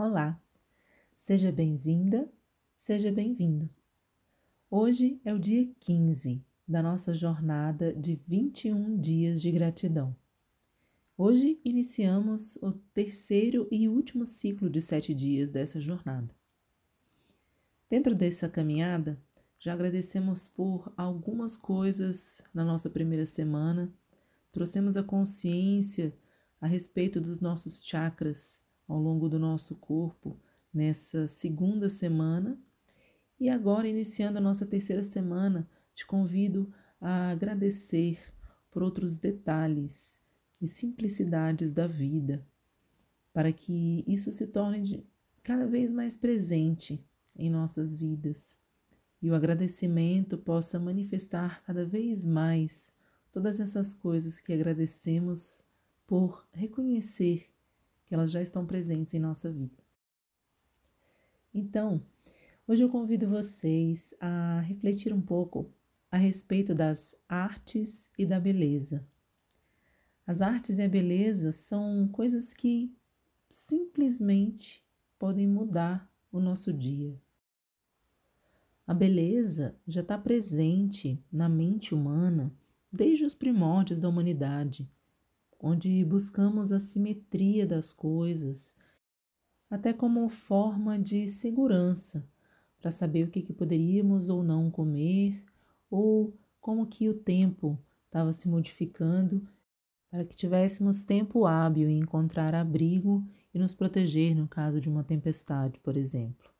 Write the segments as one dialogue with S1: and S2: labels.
S1: Olá, seja bem-vinda, seja bem-vindo. Hoje é o dia 15 da nossa jornada de 21 dias de gratidão. Hoje iniciamos o terceiro e último ciclo de sete dias dessa jornada. Dentro dessa caminhada, já agradecemos por algumas coisas na nossa primeira semana, trouxemos a consciência a respeito dos nossos chakras ao longo do nosso corpo nessa segunda semana. E agora, iniciando a nossa terceira semana, te convido a agradecer por outros detalhes e simplicidades da vida, para que isso se torne cada vez mais presente em nossas vidas e o agradecimento possa manifestar cada vez mais todas essas coisas que agradecemos por reconhecer elas já estão presentes em nossa vida. Então, hoje eu convido vocês a refletir um pouco a respeito das artes e da beleza. As artes e a beleza são coisas que simplesmente podem mudar o nosso dia. A beleza já está presente na mente humana desde os primórdios da humanidade, onde buscamos a simetria das coisas, até como forma de segurança para saber o que, que poderíamos ou não comer, ou como que o tempo estava se modificando para que tivéssemos tempo hábil em encontrar abrigo e nos proteger no caso de uma tempestade, por exemplo.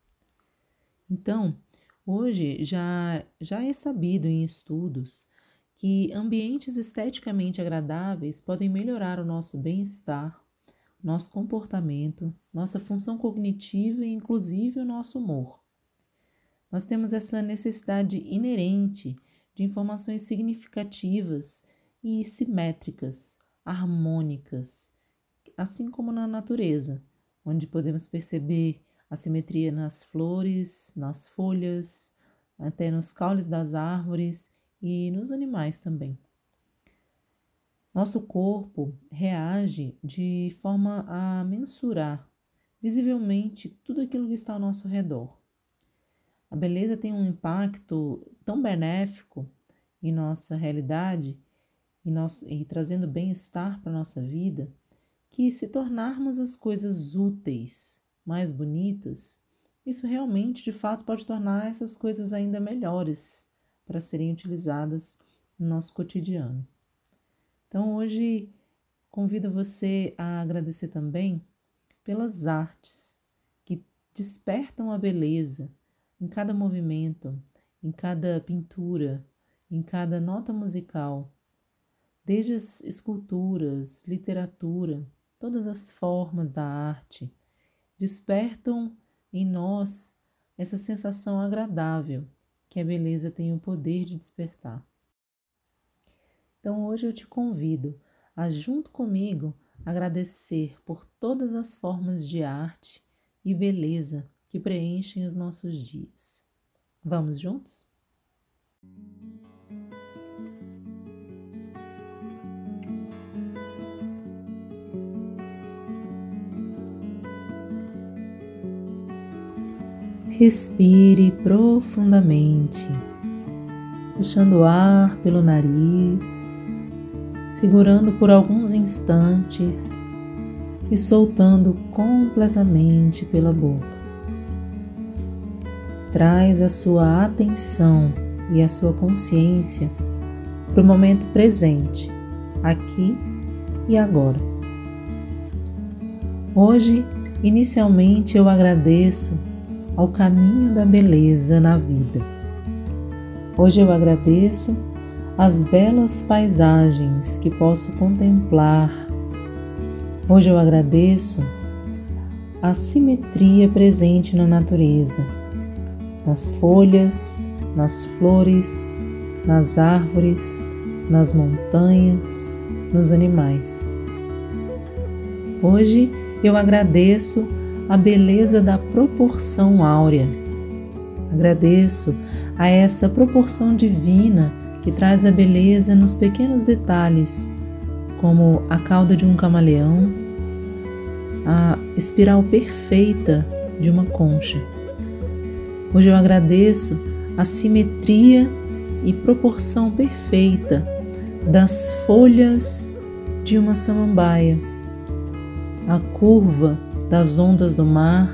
S1: Então, hoje já, já é sabido em estudos que ambientes esteticamente agradáveis podem melhorar o nosso bem-estar, nosso comportamento, nossa função cognitiva e inclusive o nosso humor. Nós temos essa necessidade inerente de informações significativas e simétricas, harmônicas, assim como na natureza, onde podemos perceber a simetria nas flores, nas folhas, até nos caules das árvores e nos animais também. Nosso corpo reage de forma a mensurar visivelmente tudo aquilo que está ao nosso redor. A beleza tem um impacto tão benéfico em nossa realidade e, nosso, e trazendo bem-estar para a nossa vida, que se tornarmos as coisas úteis, mais bonitas, isso realmente de fato pode tornar essas coisas ainda melhores para serem utilizadas no nosso cotidiano. Então hoje convido você a agradecer também pelas artes que despertam a beleza em cada movimento, em cada pintura, em cada nota musical desde as esculturas, literatura, todas as formas da arte, despertam em nós essa sensação agradável que a beleza tem o poder de despertar. Então hoje eu te convido a, junto comigo, agradecer por todas as formas de arte e beleza que preenchem os nossos dias. Vamos juntos? Respire profundamente, puxando o ar pelo nariz, segurando por alguns instantes e soltando completamente pela boca. Traz a sua atenção e a sua consciência para o momento presente, aqui e agora. Hoje, inicialmente, eu agradeço ao caminho da beleza na vida. Hoje eu agradeço as belas paisagens que posso contemplar. Hoje eu agradeço a simetria presente na natureza, nas folhas, nas flores, nas árvores, nas montanhas, nos animais. Hoje eu agradeço a beleza da proporção áurea. Agradeço a essa proporção divina que traz a beleza nos pequenos detalhes, como a cauda de um camaleão, a espiral perfeita de uma concha. Hoje eu agradeço a simetria e proporção perfeita das folhas de uma samambaia, a curva das ondas do mar,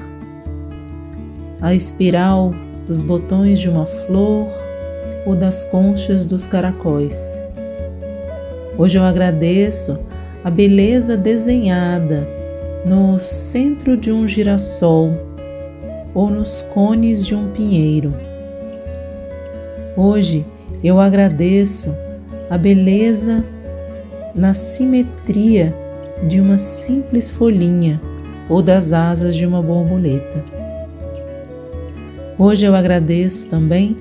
S1: a espiral dos botões de uma flor ou das conchas dos caracóis. Hoje eu agradeço a beleza desenhada no centro de um girassol ou nos cones de um pinheiro. Hoje eu agradeço a beleza na simetria de uma simples folhinha ou das asas de uma borboleta. Hoje eu agradeço também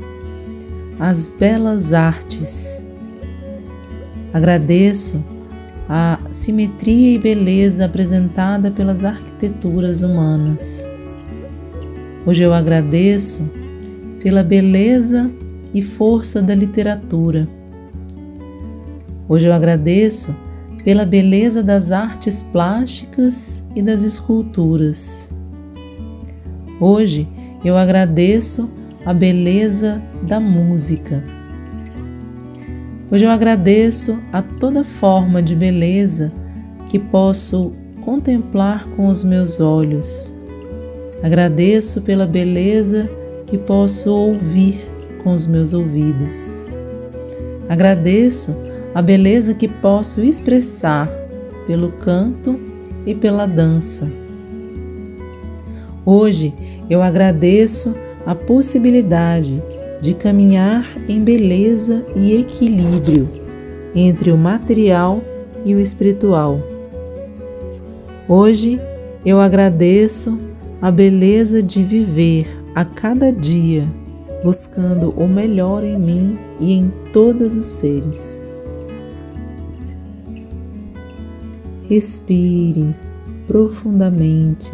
S1: as belas artes. Agradeço a simetria e beleza apresentada pelas arquiteturas humanas. Hoje eu agradeço pela beleza e força da literatura. Hoje eu agradeço pela beleza das artes plásticas e das esculturas. Hoje eu agradeço a beleza da música. Hoje eu agradeço a toda forma de beleza que posso contemplar com os meus olhos. Agradeço pela beleza que posso ouvir com os meus ouvidos. Agradeço a beleza que posso expressar pelo canto e pela dança. Hoje eu agradeço a possibilidade de caminhar em beleza e equilíbrio entre o material e o espiritual. Hoje eu agradeço a beleza de viver a cada dia buscando o melhor em mim e em todos os seres. Respire profundamente,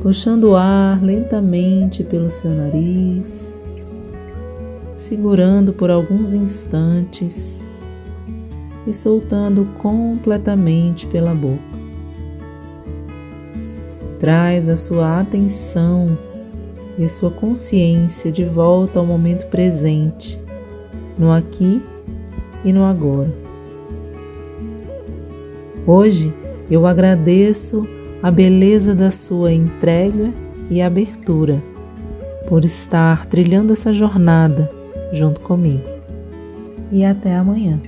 S1: puxando o ar lentamente pelo seu nariz segurando por alguns instantes e soltando completamente pela boca. Traz a sua atenção e a sua consciência de volta ao momento presente, no aqui e no agora. Hoje eu agradeço a beleza da sua entrega e abertura por estar trilhando essa jornada junto comigo. E até amanhã.